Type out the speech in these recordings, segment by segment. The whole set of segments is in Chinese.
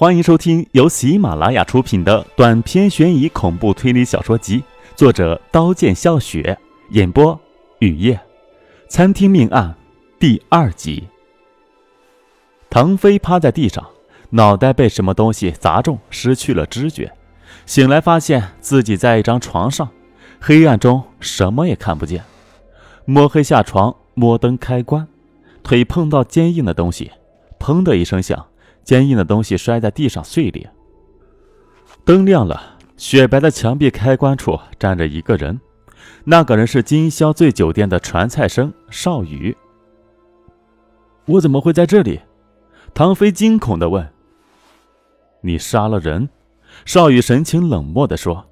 欢迎收听由喜马拉雅出品的短篇悬疑恐怖推理小说集，作者刀剑笑雪，演播雨夜。餐厅命案第二集。唐飞趴在地上，脑袋被什么东西砸中，失去了知觉。醒来发现自己在一张床上，黑暗中什么也看不见。摸黑下床，摸灯开关，腿碰到坚硬的东西，砰的一声响。坚硬的东西摔在地上碎裂。灯亮了，雪白的墙壁开关处站着一个人，那个人是金宵醉酒店的传菜生邵宇。我怎么会在这里？唐飞惊恐地问。你杀了人？邵宇神情冷漠地说：“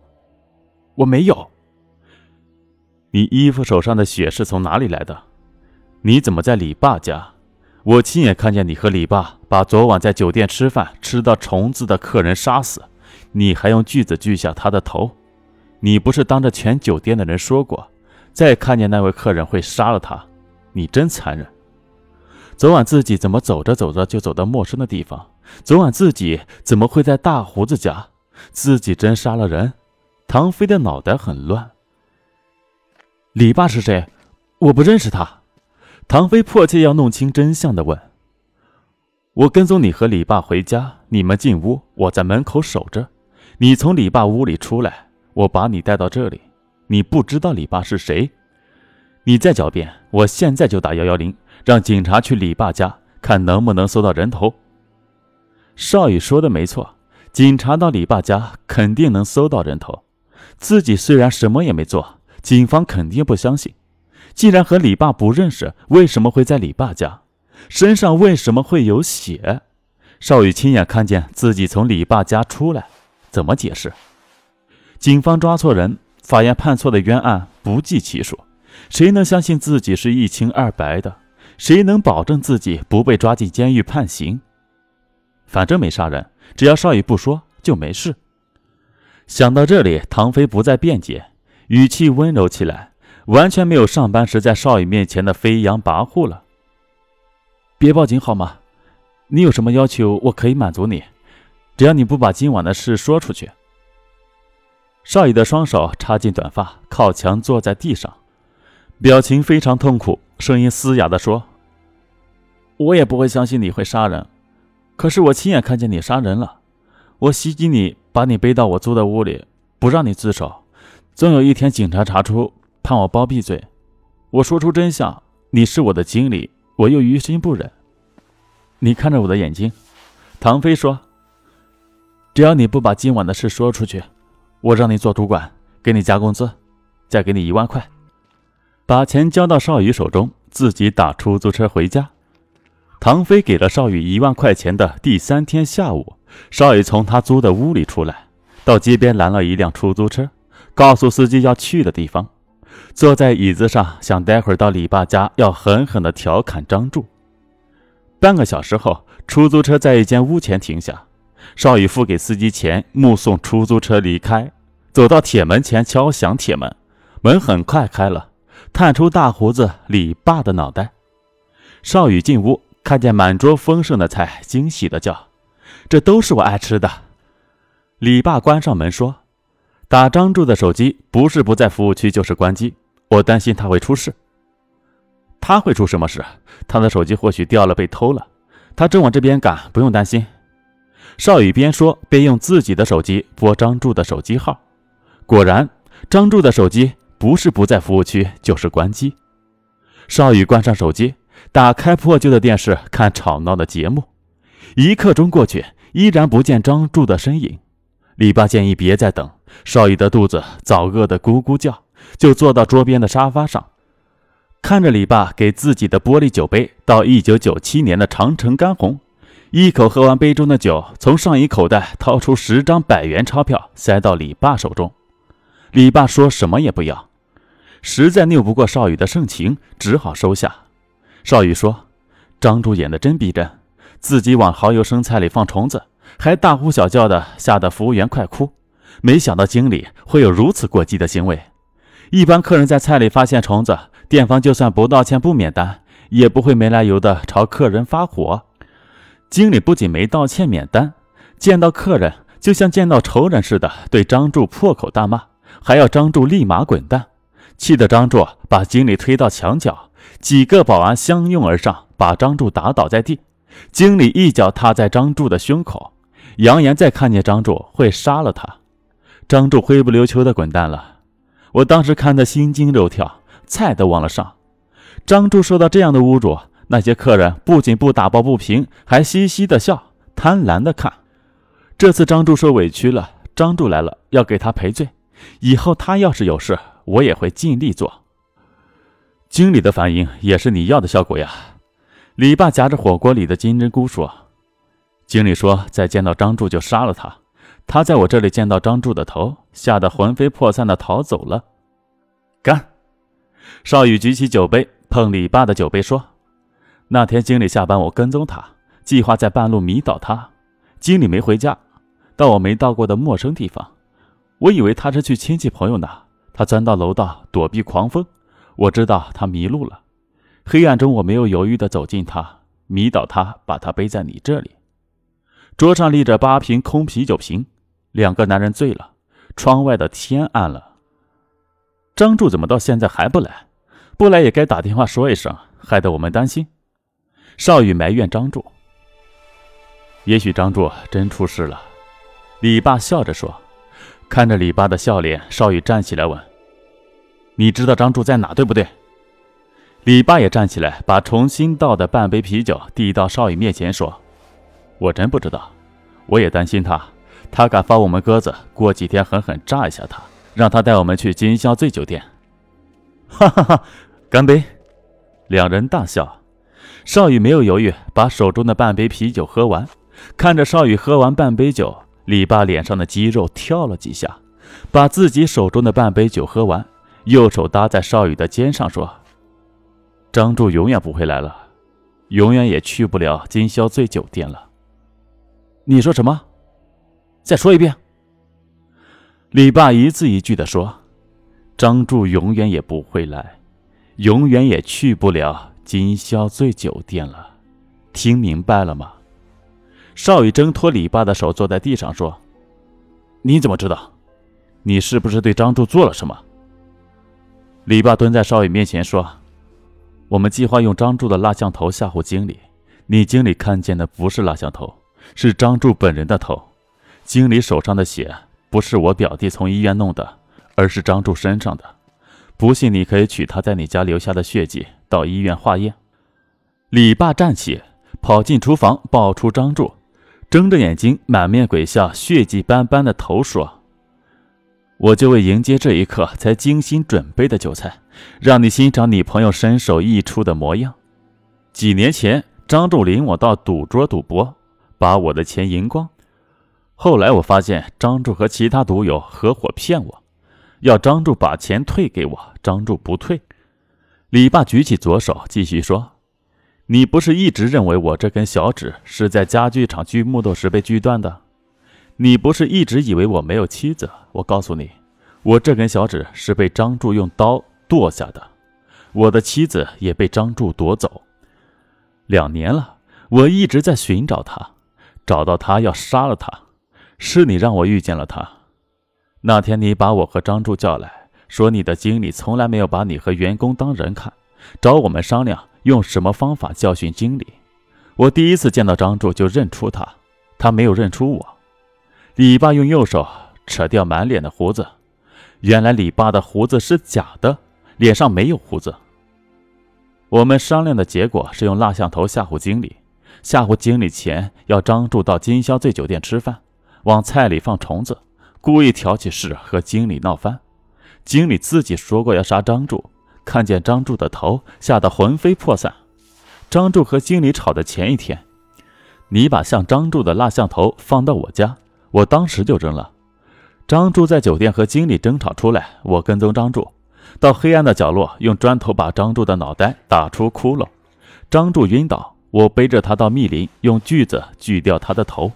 我没有。”你衣服手上的血是从哪里来的？你怎么在李爸家？我亲眼看见你和李爸把昨晚在酒店吃饭吃到虫子的客人杀死，你还用锯子锯下他的头。你不是当着全酒店的人说过，再看见那位客人会杀了他？你真残忍！昨晚自己怎么走着走着就走到陌生的地方？昨晚自己怎么会在大胡子家？自己真杀了人？唐飞的脑袋很乱。李爸是谁？我不认识他。唐飞迫切要弄清真相的问：“我跟踪你和李爸回家，你们进屋，我在门口守着。你从李爸屋里出来，我把你带到这里。你不知道李爸是谁？你再狡辩，我现在就打幺幺零，让警察去李爸家，看能不能搜到人头。”少宇说的没错，警察到李爸家肯定能搜到人头。自己虽然什么也没做，警方肯定不相信。既然和李爸不认识，为什么会在李爸家？身上为什么会有血？少宇亲眼看见自己从李爸家出来，怎么解释？警方抓错人，法院判错的冤案不计其数，谁能相信自己是一清二白的？谁能保证自己不被抓进监狱判刑？反正没杀人，只要少宇不说就没事。想到这里，唐飞不再辩解，语气温柔起来。完全没有上班时在少宇面前的飞扬跋扈了。别报警好吗？你有什么要求，我可以满足你，只要你不把今晚的事说出去。少宇的双手插进短发，靠墙坐在地上，表情非常痛苦，声音嘶哑地说：“我也不会相信你会杀人，可是我亲眼看见你杀人了。我袭击你，把你背到我租的屋里，不让你自首。总有一天，警察查出。”看我包闭罪，我说出真相，你是我的经理，我又于心不忍。你看着我的眼睛，唐飞说：“只要你不把今晚的事说出去，我让你做主管，给你加工资，再给你一万块。”把钱交到少宇手中，自己打出租车回家。唐飞给了少宇一万块钱的第三天下午，少宇从他租的屋里出来，到街边拦了一辆出租车，告诉司机要去的地方。坐在椅子上，想待会儿到李爸家要狠狠地调侃张柱。半个小时后，出租车在一间屋前停下，邵宇付给司机钱，目送出租车离开。走到铁门前，敲响铁门，门很快开了，探出大胡子李爸的脑袋。邵宇进屋，看见满桌丰盛的菜，惊喜地叫：“这都是我爱吃的。”李爸关上门说。打张柱的手机，不是不在服务区，就是关机。我担心他会出事。他会出什么事？他的手机或许掉了，被偷了。他正往这边赶，不用担心。少宇边说边用自己的手机拨张柱的手机号。果然，张柱的手机不是不在服务区，就是关机。少宇关上手机，打开破旧的电视看吵闹的节目。一刻钟过去，依然不见张柱的身影。李爸建议别再等。少宇的肚子早饿得咕咕叫，就坐到桌边的沙发上，看着李爸给自己的玻璃酒杯倒一九九七年的长城干红，一口喝完杯中的酒，从上衣口袋掏出十张百元钞票塞到李爸手中。李爸说什么也不要，实在拗不过少宇的盛情，只好收下。少宇说：“张柱演的真逼真，自己往蚝油生菜里放虫子，还大呼小叫的，吓得服务员快哭。”没想到经理会有如此过激的行为。一般客人在菜里发现虫子，店方就算不道歉不免单，也不会没来由的朝客人发火。经理不仅没道歉免单，见到客人就像见到仇人似的，对张柱破口大骂，还要张柱立马滚蛋，气得张柱把经理推到墙角，几个保安相拥而上，把张柱打倒在地。经理一脚踏在张柱的胸口，扬言再看见张柱会杀了他。张柱灰不溜秋的滚蛋了。我当时看得心惊肉跳，菜都忘了上。张柱受到这样的侮辱，那些客人不仅不打抱不平，还嘻嘻的笑，贪婪的看。这次张柱受委屈了，张柱来了要给他赔罪。以后他要是有事，我也会尽力做。经理的反应也是你要的效果呀。李爸夹着火锅里的金针菇说：“经理说，再见到张柱就杀了他。他在我这里见到张柱的头，吓得魂飞魄散的逃走了。”干！少宇举起酒杯碰李爸的酒杯说：“那天经理下班，我跟踪他，计划在半路迷倒他。经理没回家，到我没到过的陌生地方。我以为他是去亲戚朋友那，他钻到楼道躲避狂风。我知道他迷路了。”黑暗中，我没有犹豫的走近他，迷倒他，把他背在你这里。桌上立着八瓶空啤酒瓶，两个男人醉了。窗外的天暗了。张柱怎么到现在还不来？不来也该打电话说一声，害得我们担心。少宇埋怨张柱。也许张柱真出事了。李爸笑着说。看着李爸的笑脸，少宇站起来问：“你知道张柱在哪，对不对？”李爸也站起来，把重新倒的半杯啤酒递到少宇面前，说：“我真不知道，我也担心他。他敢放我们鸽子，过几天狠狠炸一下他，让他带我们去金宵醉酒店。”哈哈哈！干杯！两人大笑。少宇没有犹豫，把手中的半杯啤酒喝完。看着少宇喝完半杯酒，李爸脸上的肌肉跳了几下，把自己手中的半杯酒喝完，右手搭在少宇的肩上，说。张柱永远不会来了，永远也去不了金宵醉酒店了。你说什么？再说一遍。李爸一字一句的说：“张柱永远也不会来，永远也去不了金宵醉酒店了。听明白了吗？”少宇挣脱李爸的手，坐在地上说：“你怎么知道？你是不是对张柱做了什么？”李爸蹲在少宇面前说。我们计划用张柱的蜡像头吓唬经理，你经理看见的不是蜡像头，是张柱本人的头。经理手上的血不是我表弟从医院弄的，而是张柱身上的。不信，你可以取他在你家留下的血迹到医院化验。李爸站起，跑进厨房，抱出张柱，睁着眼睛，满面鬼笑，血迹斑斑的头说。我就为迎接这一刻才精心准备的酒菜，让你欣赏你朋友身首异处的模样。几年前，张柱领我到赌桌赌博，把我的钱赢光。后来我发现张柱和其他赌友合伙骗我，要张柱把钱退给我，张柱不退。李爸举起左手，继续说：“你不是一直认为我这根小指是在家具厂锯木头时被锯断的？”你不是一直以为我没有妻子？我告诉你，我这根小指是被张柱用刀剁下的，我的妻子也被张柱夺走。两年了，我一直在寻找他，找到他要杀了他，是你让我遇见了他。那天你把我和张柱叫来，说你的经理从来没有把你和员工当人看，找我们商量用什么方法教训经理。我第一次见到张柱就认出他，他没有认出我。李爸用右手扯掉满脸的胡子，原来李爸的胡子是假的，脸上没有胡子。我们商量的结果是用蜡像头吓唬经理，吓唬经理前要张柱到金宵醉酒店吃饭，往菜里放虫子，故意挑起事和经理闹翻。经理自己说过要杀张柱，看见张柱的头，吓得魂飞魄散。张柱和经理吵的前一天，你把像张柱的蜡像头放到我家。我当时就扔了。张柱在酒店和经理争吵出来，我跟踪张柱，到黑暗的角落，用砖头把张柱的脑袋打出窟窿。张柱晕倒，我背着他到密林，用锯子锯掉他的头，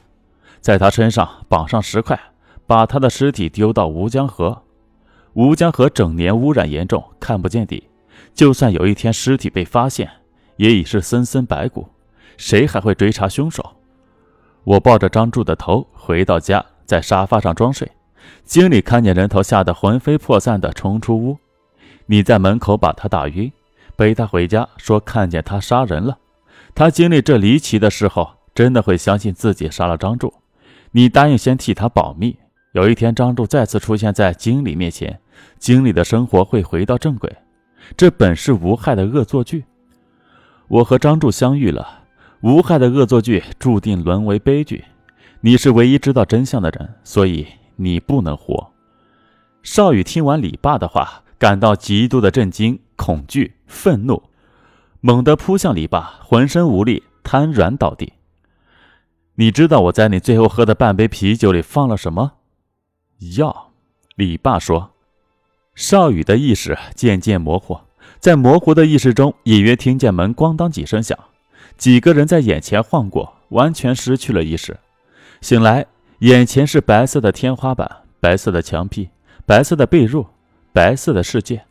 在他身上绑上石块，把他的尸体丢到吴江河。吴江河整年污染严重，看不见底。就算有一天尸体被发现，也已是森森白骨，谁还会追查凶手？我抱着张柱的头回到家，在沙发上装睡。经理看见人头，吓得魂飞魄散的冲出屋。你在门口把他打晕，背他回家，说看见他杀人了。他经历这离奇的事后，真的会相信自己杀了张柱？你答应先替他保密。有一天，张柱再次出现在经理面前，经理的生活会回到正轨。这本是无害的恶作剧。我和张柱相遇了，无害的恶作剧注定沦为悲剧。你是唯一知道真相的人，所以你不能活。少宇听完李爸的话，感到极度的震惊、恐惧、愤怒，猛地扑向李爸，浑身无力，瘫软倒地。你知道我在你最后喝的半杯啤酒里放了什么？药，李爸说。少宇的意识渐渐模糊，在模糊的意识中，隐约听见门咣当几声响，几个人在眼前晃过，完全失去了意识。醒来，眼前是白色的天花板、白色的墙壁、白色的被褥、白色的世界。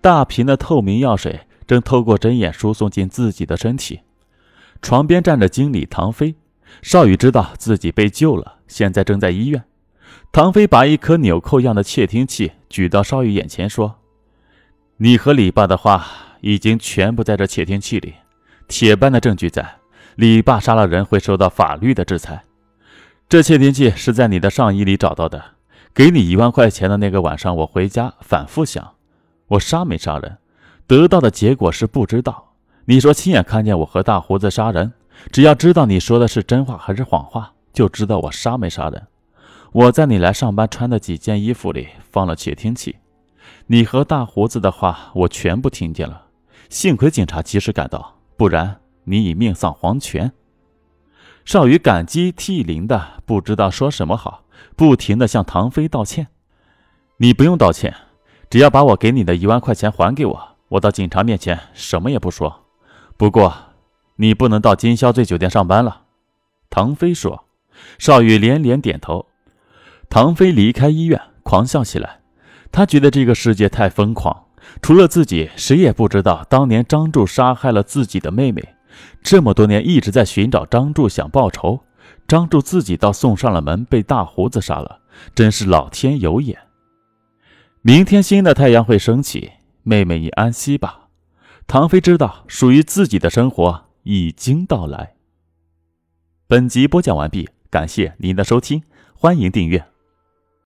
大瓶的透明药水正透过针眼输送进自己的身体。床边站着经理唐飞，少宇知道自己被救了，现在正在医院。唐飞把一颗纽扣样的窃听器举到少宇眼前，说：“你和李爸的话已经全部在这窃听器里，铁般的证据在。李爸杀了人会受到法律的制裁。这窃听器是在你的上衣里找到的。给你一万块钱的那个晚上，我回家反复想，我杀没杀人？得到的结果是不知道。你说亲眼看见我和大胡子杀人，只要知道你说的是真话还是谎话，就知道我杀没杀人。”我在你来上班穿的几件衣服里放了窃听器，你和大胡子的话我全部听见了。幸亏警察及时赶到，不然你已命丧黄泉。少宇感激涕零的不知道说什么好，不停的向唐飞道歉。你不用道歉，只要把我给你的一万块钱还给我，我到警察面前什么也不说。不过，你不能到金宵醉酒店上班了。唐飞说。少宇连连点头。唐飞离开医院，狂笑起来。他觉得这个世界太疯狂，除了自己，谁也不知道当年张柱杀害了自己的妹妹。这么多年一直在寻找张柱，想报仇。张柱自己倒送上了门，被大胡子杀了，真是老天有眼。明天新的太阳会升起，妹妹你安息吧。唐飞知道，属于自己的生活已经到来。本集播讲完毕，感谢您的收听，欢迎订阅。